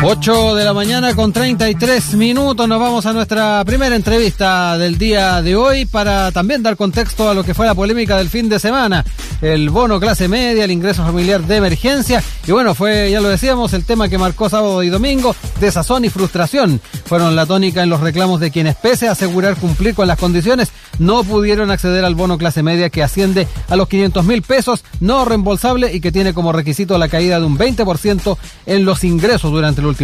8 de la mañana con 33 minutos. Nos vamos a nuestra primera entrevista del día de hoy para también dar contexto a lo que fue la polémica del fin de semana. El bono clase media, el ingreso familiar de emergencia. Y bueno, fue, ya lo decíamos, el tema que marcó sábado y domingo. Desazón y frustración fueron la tónica en los reclamos de quienes, pese a asegurar cumplir con las condiciones, no pudieron acceder al bono clase media que asciende a los 500 mil pesos, no reembolsable y que tiene como requisito la caída de un 20% en los ingresos durante el último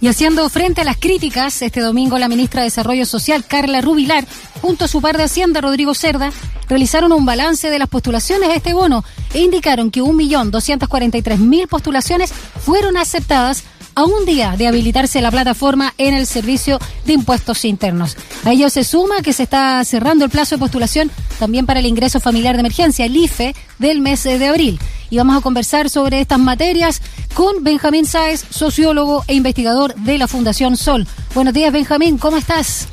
Y haciendo frente a las críticas, este domingo la ministra de Desarrollo Social, Carla Rubilar, junto a su par de Hacienda, Rodrigo Cerda, realizaron un balance de las postulaciones a este bono e indicaron que 1.243.000 postulaciones fueron aceptadas a un día de habilitarse la plataforma en el Servicio de Impuestos Internos. A ello se suma que se está cerrando el plazo de postulación también para el ingreso familiar de emergencia, el IFE, del mes de abril. Y vamos a conversar sobre estas materias con Benjamín Sáez, sociólogo e investigador de la Fundación Sol. Buenos días, Benjamín, ¿cómo estás?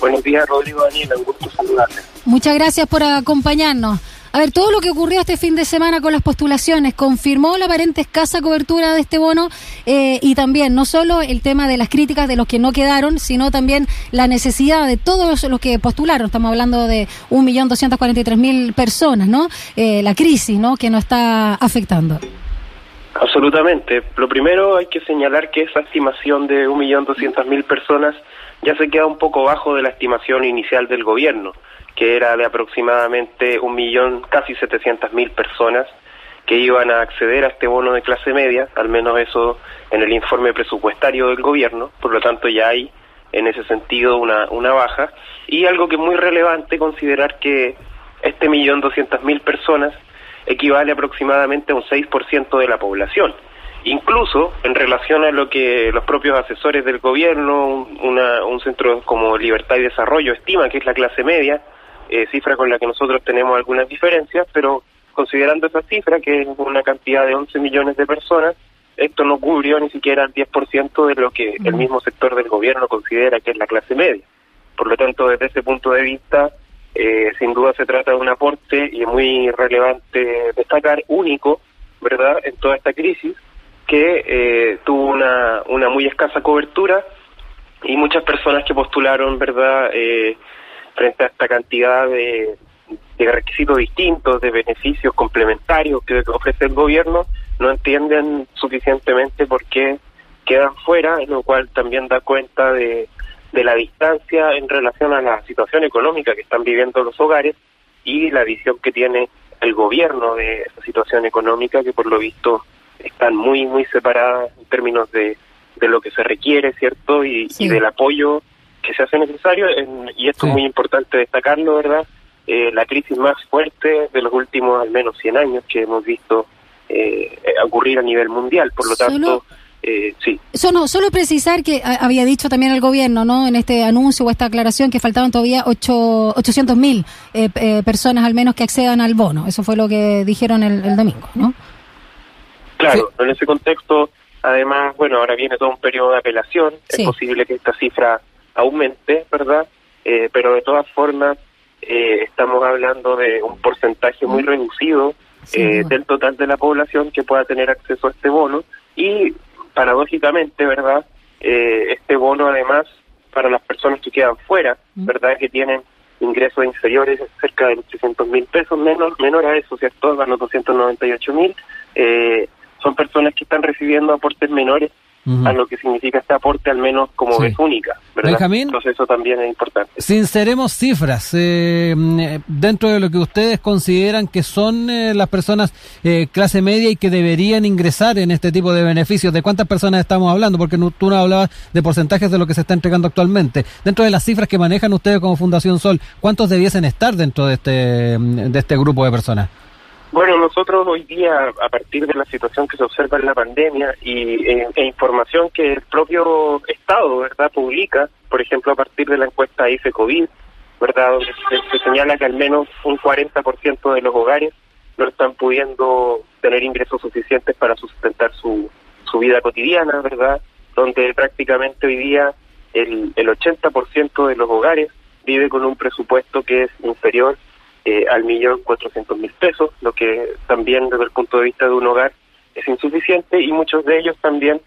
Buenos días, Rodrigo Daniel, un gusto saludarte. Muchas gracias por acompañarnos. A ver, todo lo que ocurrió este fin de semana con las postulaciones confirmó la aparente escasa cobertura de este bono eh, y también no solo el tema de las críticas de los que no quedaron, sino también la necesidad de todos los que postularon. Estamos hablando de 1.243.000 personas, ¿no? Eh, la crisis, ¿no? Que nos está afectando. Absolutamente. Lo primero hay que señalar que esa estimación de 1.200.000 personas ya se queda un poco bajo de la estimación inicial del gobierno que era de aproximadamente un millón, casi setecientas mil personas que iban a acceder a este bono de clase media, al menos eso en el informe presupuestario del gobierno, por lo tanto ya hay en ese sentido una, una baja. Y algo que es muy relevante considerar que este millón doscientas mil personas equivale aproximadamente a un 6% de la población. Incluso en relación a lo que los propios asesores del gobierno, una, un centro como Libertad y Desarrollo estima que es la clase media, eh, cifra con la que nosotros tenemos algunas diferencias, pero considerando esa cifra, que es una cantidad de 11 millones de personas, esto no cubrió ni siquiera el 10% de lo que el mismo sector del gobierno considera que es la clase media. Por lo tanto, desde ese punto de vista, eh, sin duda se trata de un aporte y es muy relevante destacar, único, ¿verdad?, en toda esta crisis, que eh, tuvo una, una muy escasa cobertura y muchas personas que postularon, ¿verdad?, eh, frente a esta cantidad de, requisitos distintos, de beneficios complementarios que ofrece el gobierno, no entienden suficientemente por qué quedan fuera, lo cual también da cuenta de, de la distancia en relación a la situación económica que están viviendo los hogares y la visión que tiene el gobierno de esa situación económica que por lo visto están muy muy separadas en términos de, de lo que se requiere, ¿cierto? Y, y del apoyo que se hace necesario, y esto es muy importante destacarlo, ¿verdad? Eh, la crisis más fuerte de los últimos al menos 100 años que hemos visto eh, ocurrir a nivel mundial. Por lo tanto, eh, sí. Solo, solo precisar que había dicho también el gobierno, ¿no? En este anuncio o esta aclaración que faltaban todavía 800 mil eh, personas al menos que accedan al bono. Eso fue lo que dijeron el, domingo, ¿no? Claro, en ese contexto, además, bueno, ahora viene todo un periodo de apelación. Es posible que esta cifra aumente, ¿verdad? Eh, pero de todas formas eh, estamos hablando de un porcentaje muy reducido eh, del total de la población que pueda tener acceso a este bono y paradójicamente, ¿verdad? este bono además para las personas que quedan fuera, ¿verdad? Que tienen ingresos inferiores cerca de 300 mil pesos, menor, menor a eso, ¿cierto? A los 298 mil, son personas que están recibiendo aportes menores a lo que significa este aporte, al menos como vez única. ¿verdad? Benjamín, Entonces eso también es importante. Sinceremos cifras. Eh, dentro de lo que ustedes consideran que son eh, las personas eh, clase media y que deberían ingresar en este tipo de beneficios, ¿de cuántas personas estamos hablando? Porque tú no hablabas de porcentajes de lo que se está entregando actualmente. Dentro de las cifras que manejan ustedes como Fundación Sol, ¿cuántos debiesen estar dentro de este, de este grupo de personas? Bueno, nosotros hoy día, a partir de la situación que se observa en la pandemia y e, e información que el propio Estado, ¿verdad?, publica, por ejemplo, a partir de la encuesta IFE COVID, ¿verdad?, donde se, señala que al menos un 40% de los hogares no están pudiendo tener ingresos suficientes para sustentar su, su vida cotidiana, ¿verdad?, donde prácticamente hoy día el, el 80% de los hogares vive con un presupuesto que es inferior eh, al millón cuatrocientos mil pesos, lo que también desde el punto de vista de un hogar es insuficiente y muchos de ellos también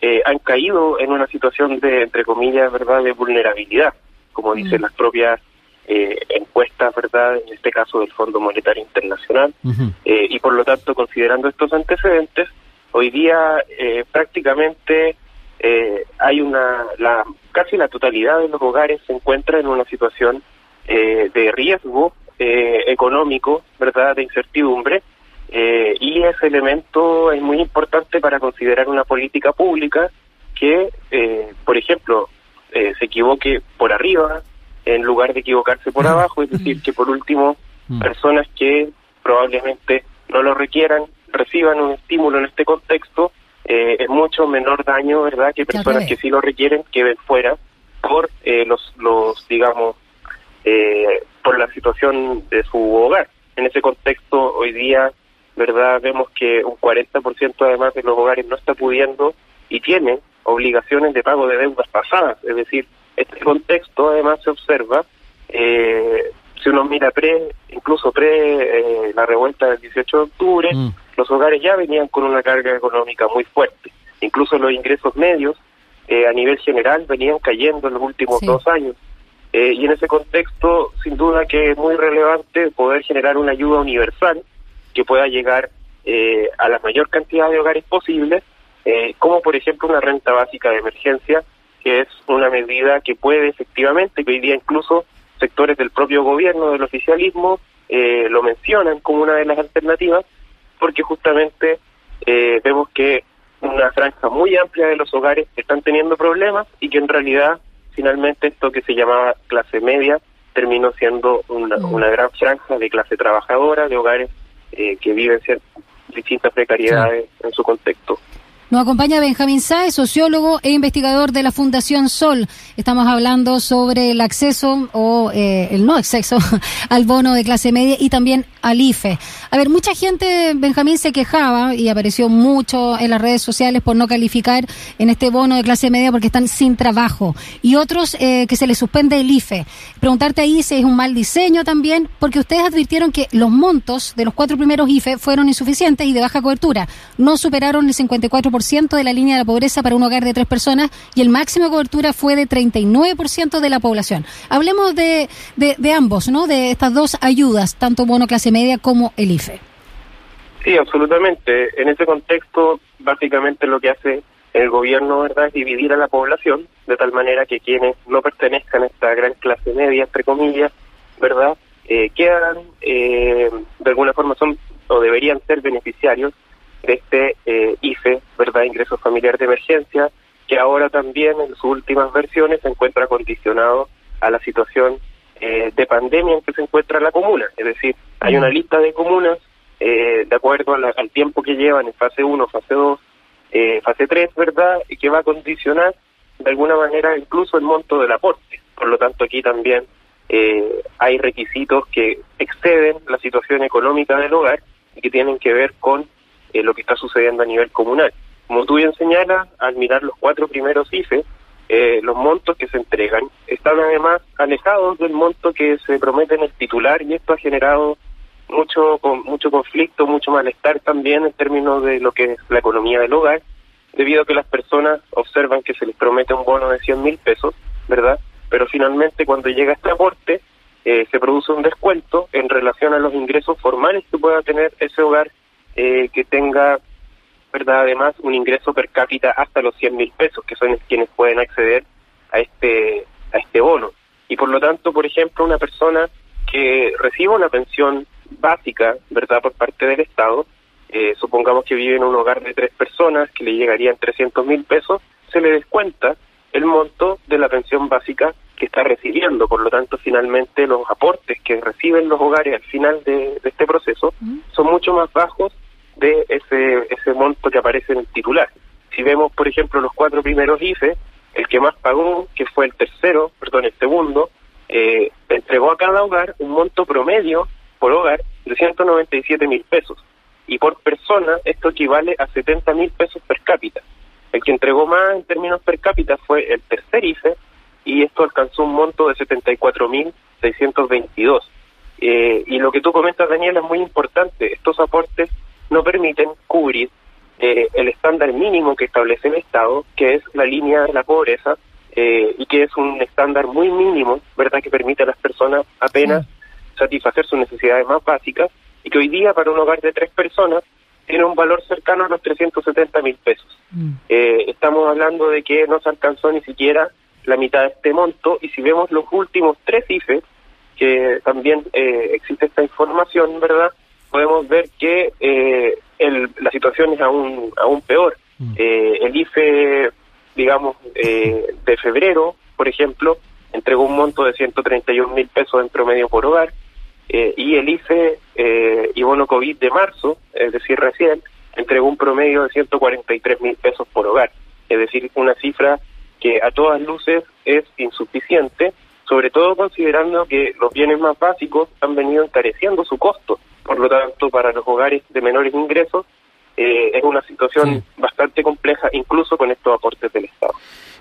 eh, han caído en una situación de, entre comillas, ¿verdad?, de vulnerabilidad, como dicen mm. las propias eh, encuestas, ¿verdad?, en este caso del Fondo Monetario Internacional. Eh, y por lo tanto, considerando estos antecedentes, hoy día prácticamente hay una, la, casi la totalidad de los hogares se encuentra en una situación de riesgo económico, ¿verdad?, de incertidumbre, eh, y ese elemento es muy importante para considerar una política pública que, eh, por ejemplo, eh, se equivoque por arriba en lugar de equivocarse por abajo, es decir, que por último personas que probablemente no lo requieran reciban un estímulo en este contexto, es mucho menor daño, ¿verdad?, que personas que sí lo requieren queden fuera por los, los, digamos, por la situación de su hogar. En ese contexto, hoy día ¿verdad? Vemos que un 40% además de los hogares no está pudiendo y tiene obligaciones de pago de deudas pasadas. Es decir, este contexto además se observa, eh, si uno mira pre, incluso pre eh, la revuelta del 18 de octubre, mm. los hogares ya venían con una carga económica muy fuerte. Incluso los ingresos medios eh, a nivel general venían cayendo en los últimos dos años. Y en ese contexto, sin duda que es muy relevante poder generar una ayuda universal que pueda llegar eh, a la mayor cantidad de hogares posible, eh, como por ejemplo una renta básica de emergencia, que es una medida que puede efectivamente, que hoy día incluso sectores del propio gobierno, del oficialismo, eh, lo mencionan como una de las alternativas, porque justamente vemos que una franja muy amplia de los hogares están teniendo problemas y que en realidad finalmente esto que se llamaba clase media terminó siendo una, mm. una gran franja de clase trabajadora, de hogares eh, que viven distintas precariedades en su contexto. Nos acompaña Benjamín Sáez, sociólogo e investigador de la Fundación Sol. Estamos hablando sobre el acceso o eh, el no acceso al bono de clase media y también al IFE. A ver, mucha gente, Benjamín, se quejaba y apareció mucho en las redes sociales por no calificar en este bono de clase media porque están sin trabajo. Y otros eh, que se les suspende el IFE. Preguntarte ahí si es un mal diseño también, porque ustedes advirtieron que los montos de los cuatro primeros IFE fueron insuficientes y de baja cobertura. No superaron el 54% de la línea de la pobreza para un hogar de tres personas y el máximo de cobertura fue de 39% de la población. Hablemos de, de, ambos, ¿no? De estas dos ayudas, tanto bono clase media como el IFE. Sí, absolutamente. En ese contexto, básicamente lo que hace el gobierno, ¿verdad?, es dividir a la población de tal manera que quienes no pertenezcan a esta gran clase media, entre comillas, ¿verdad?, eh, quedan, eh, de alguna forma son o deberían ser beneficiarios de este eh, IFE, ¿verdad? Ingreso familiar de emergencia, que ahora también en sus últimas versiones se encuentra condicionado a la situación eh, de pandemia en que se encuentra la comuna. Es decir, hay una lista de comunas eh, de acuerdo al tiempo que llevan en fase 1, fase 2, fase 3, ¿verdad? Y que va a condicionar de alguna manera incluso el monto del aporte. Por lo tanto, aquí también hay requisitos que exceden la situación económica del hogar y que tienen que ver con eh, lo que está sucediendo a nivel comunal. Como tú bien señalas, al mirar los cuatro primeros IFE, eh, los montos que se entregan están además alejados del monto que se promete en el titular y esto ha generado mucho mucho conflicto, mucho malestar también en términos de lo que es la economía del hogar, debido a que las personas observan que se les promete un bono de 100 mil pesos, ¿verdad? Pero finalmente cuando llega este aporte eh, se produce un descuento en relación a los ingresos formales que pueda tener ese hogar eh, que tenga, ¿verdad? Además, un ingreso per cápita hasta los 100 mil pesos, que son quienes pueden acceder a este, a este bono. Y por lo tanto, por ejemplo, una persona que reciba una pensión básica, ¿verdad?, por parte del Estado, eh, supongamos que vive en un hogar de tres personas que le llegarían 300 mil pesos, se le descuenta el monto de la pensión básica que está recibiendo. Por lo tanto, finalmente los aportes que reciben los hogares al final de, de este proceso son mucho más bajos de ese, ese monto que aparece en el titular. Si vemos, por ejemplo, los cuatro primeros IFE, el que más pagó, que fue el tercero, perdón, el segundo, eh, entregó a cada hogar un monto promedio por hogar de 197 mil pesos. Y por persona esto equivale a 70 mil pesos per cápita. El que entregó más en términos per cápita fue el tercer IFE y esto alcanzó un monto de 74 mil 622. Eh, y lo que tú comentas, Daniel, es muy importante. Estos aportes no permiten cubrir eh, el estándar mínimo que establece el Estado, que es la línea de la pobreza, eh, y que es un estándar muy mínimo, ¿verdad?, que permite a las personas apenas satisfacer sus necesidades más básicas, y que hoy día para un hogar de tres personas tiene un valor cercano a los 370 mil pesos. Mm. Eh, estamos hablando de que no se alcanzó ni siquiera la mitad de este monto, y si vemos los últimos tres IFE, que también existe esta información, ¿verdad?, podemos ver que el, la situación es aún, aún peor. Mm. Eh, el IFE, digamos, eh, de febrero, por ejemplo, entregó un monto de 131 mil pesos en promedio por hogar, eh, y el IFE y bono COVID de marzo, es decir, recién, entregó un promedio de 143 mil pesos por hogar, es decir, una cifra que a todas luces es insuficiente, sobre todo considerando que los bienes más básicos han venido encareciendo su costo. Por lo tanto, para los hogares de menores ingresos eh, es una situación bastante compleja, incluso con estos aportes del Estado.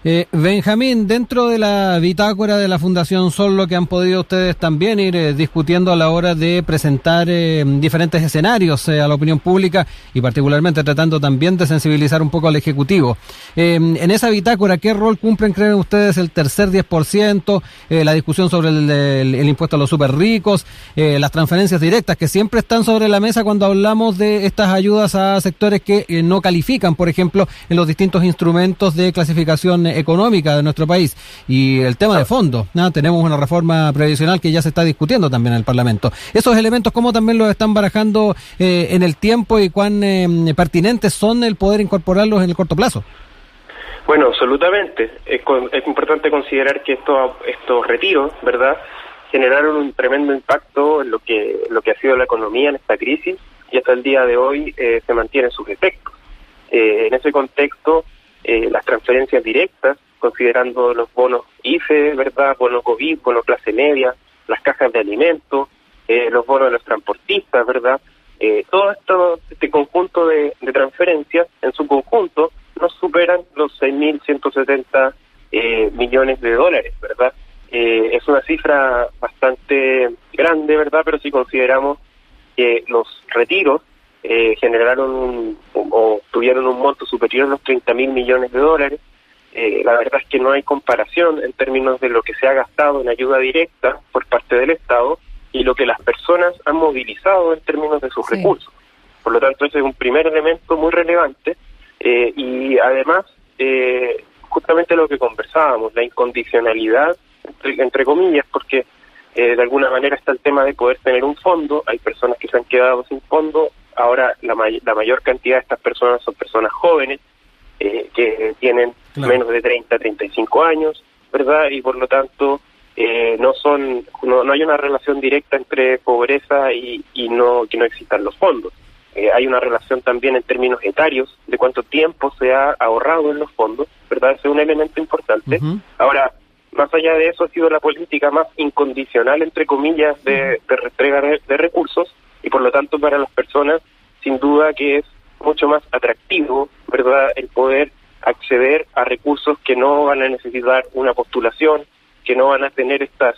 Eh, Benjamín, dentro de la bitácora de la Fundación Sol, lo que han podido ustedes también ir eh, discutiendo a la hora de presentar eh, diferentes escenarios a la opinión pública y particularmente tratando también de sensibilizar un poco al Ejecutivo. en esa bitácora, ¿qué rol cumplen, creen ustedes, el tercer 10%, la discusión sobre el, impuesto a los super ricos, las transferencias directas que siempre están sobre la mesa cuando hablamos de estas ayudas a sectores que no califican, por ejemplo, en los distintos instrumentos de clasificación económica de nuestro país y el tema de fondo. Tenemos una reforma previsional que ya se está discutiendo también en el Parlamento. Esos elementos, ¿cómo también los están barajando eh, en el tiempo y cuán eh, pertinentes son el poder incorporarlos en el corto plazo? Bueno, absolutamente. Es, es importante considerar que estos, estos retiros, ¿verdad?, generaron un tremendo impacto en lo que, lo que ha sido la economía en esta crisis y hasta el día de hoy eh, se mantienen sus efectos. en ese contexto, eh, las transferencias directas, considerando los bonos IFE, ¿verdad? Bonos COVID, bonos clase media, las cajas de alimentos, eh, los bonos de los transportistas, ¿verdad? Eh, todo esto, este conjunto de, transferencias, en su conjunto, no superan los 6.170 eh, millones de dólares, ¿verdad? Eh, es una cifra bastante grande, ¿verdad? Pero si consideramos que los retiros eh, generaron o tuvieron un monto superior a los 30 mil millones de dólares. Eh, la verdad es que no hay comparación en términos de lo que se ha gastado en ayuda directa por parte del Estado y lo que las personas han movilizado en términos de sus recursos. Por lo tanto, ese es un primer elemento muy relevante eh, y además, justamente lo que conversábamos, la incondicionalidad, entre comillas, porque de alguna manera está el tema de poder tener un fondo, hay personas que se han quedado sin fondo, ahora la, la mayor cantidad de estas personas son personas jóvenes eh, que tienen menos de 30, 35 años, ¿verdad? Y por lo tanto eh, no son no, no, hay una relación directa entre pobreza y, y no que no existan los fondos. Eh, hay una relación también en términos etarios de cuánto tiempo se ha ahorrado en los fondos, ¿verdad? Ese es un elemento importante. Ahora, más allá de eso, ha sido la política más incondicional, entre comillas, de, de entrega de recursos y por lo tanto para las personas que es mucho más atractivo, ¿verdad?, el poder acceder a recursos que no van a necesitar una postulación, que no van a tener estas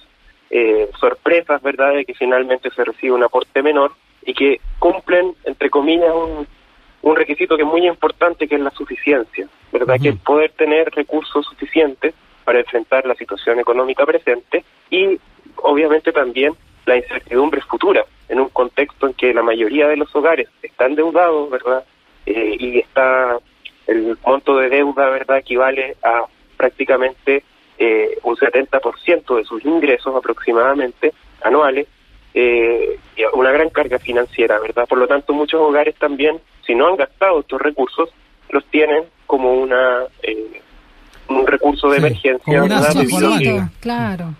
eh, sorpresas, ¿verdad?, de que finalmente se recibe un aporte menor y que cumplen, entre comillas, un, un requisito que es muy importante, que es la suficiencia, ¿verdad?, que es poder tener recursos suficientes para enfrentar la situación económica presente y, obviamente, también la incertidumbre futura en un contexto en que la mayoría de los hogares están endeudados, ¿verdad? Eh, y está el monto de deuda, ¿verdad?, equivale a prácticamente eh, un 70% de sus ingresos aproximadamente anuales, eh, y una gran carga financiera, ¿verdad? Por lo tanto, muchos hogares también, si no han gastado estos recursos, los tienen como una eh, un recurso de emergencia, ¿verdad? claro.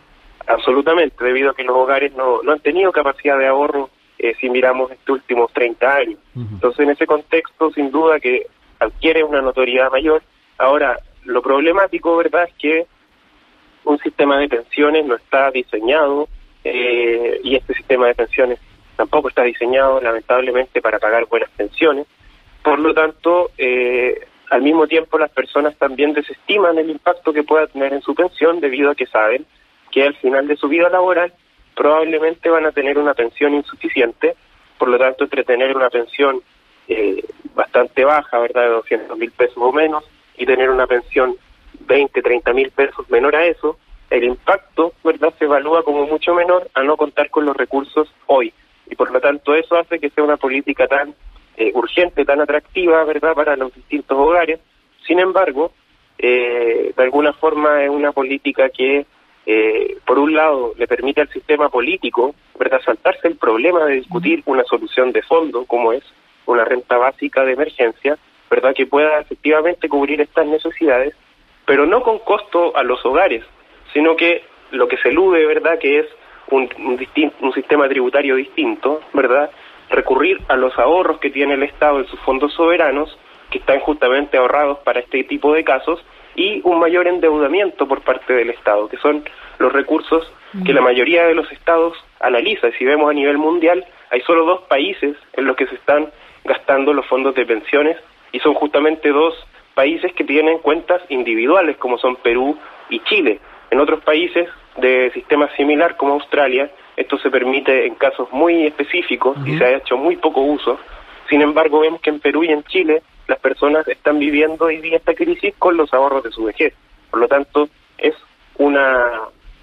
Absolutamente, debido a que los hogares no, no han tenido capacidad de ahorro eh, si miramos estos últimos 30 años. Entonces, en ese contexto, sin duda que adquiere una notoriedad mayor. Ahora, lo problemático, ¿verdad?, es que un sistema de pensiones no está diseñado eh, y este sistema de pensiones tampoco está diseñado, lamentablemente, para pagar buenas pensiones. Por lo tanto, eh, al mismo tiempo las personas también desestiman el impacto que pueda tener en su pensión debido a que saben que al final de su vida laboral probablemente van a tener una pensión insuficiente, por lo tanto, entre tener una pensión eh, bastante baja, ¿verdad? De 200 mil pesos o menos, y tener una pensión 20, 30 mil pesos menor a eso, el impacto, ¿verdad?, se evalúa como mucho menor a no contar con los recursos hoy. Y por lo tanto eso hace que sea una política tan eh, urgente, tan atractiva, ¿verdad?, para los distintos hogares. Sin embargo, eh, de alguna forma es una política que, eh, por un lado, le permite al sistema político, ¿verdad?, saltarse el problema de discutir una solución de fondo, como es una renta básica de emergencia, ¿verdad?, que pueda efectivamente cubrir estas necesidades, pero no con costo a los hogares, sino que lo que se elude, ¿verdad?, que es un, un, sistema tributario distinto, ¿verdad?, recurrir a los ahorros que tiene el Estado en sus fondos soberanos, que están justamente ahorrados para este tipo de casos, y un mayor endeudamiento por parte del Estado, que son los recursos que la mayoría de los estados analiza. Y si vemos a nivel mundial, hay solo dos países en los que se están gastando los fondos de pensiones, y son justamente dos países que tienen cuentas individuales, como son Perú y Chile. En otros países de sistema similar como Australia, esto se permite en casos muy específicos y se ha hecho muy poco uso. Sin embargo, vemos que en Perú y en Chile las personas están viviendo hoy día esta crisis con los ahorros de su vejez. Por lo tanto, es una,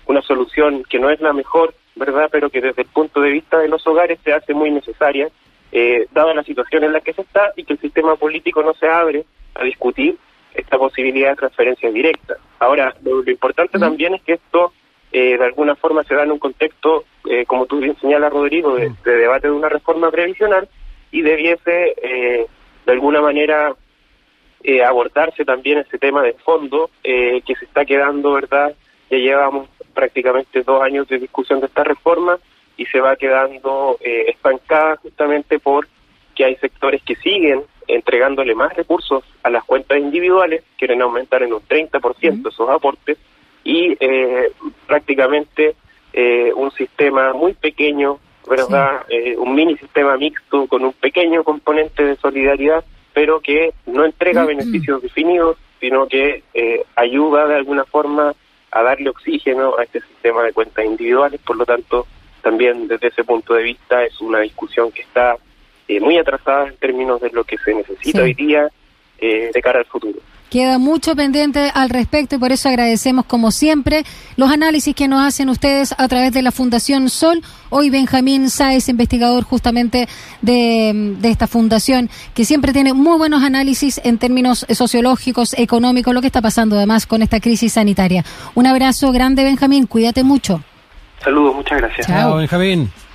una solución que no es la mejor, ¿verdad? Pero que desde el punto de vista de los hogares se hace muy necesaria, eh, dada la situación en la que se está y que el sistema político no se abre a discutir esta posibilidad de transferencia directa. Ahora, lo, importante también es que esto eh, de alguna forma se da en un contexto, eh, como tú bien señalas, Rodrigo, de, debate de una reforma previsional y debiese eh, de alguna manera abordarse también ese tema de fondo que se está quedando, ¿verdad? Ya llevamos prácticamente dos años de discusión de esta reforma y se va quedando estancada justamente por que hay sectores que siguen entregándole más recursos a las cuentas individuales, quieren aumentar en un 30% esos aportes y eh, prácticamente eh, un sistema muy pequeño, ¿verdad? Eh, un mini sistema mixto con un pequeño componente de solidaridad, pero que no entrega beneficios definidos, sino que ayuda de alguna forma a darle oxígeno a este sistema de cuentas individuales. Por lo tanto, también desde ese punto de vista es una discusión que está eh, muy atrasada en términos de lo que se necesita hoy día eh, de cara al futuro. Queda mucho pendiente al respecto y por eso agradecemos como siempre los análisis que nos hacen ustedes a través de la Fundación Sol. Hoy Benjamín Sáez, investigador justamente de, de, esta fundación, que siempre tiene muy buenos análisis en términos sociológicos, económicos, lo que está pasando además con esta crisis sanitaria. Un abrazo grande Benjamín, cuídate mucho. Saludos, muchas gracias. Chao Benjamín.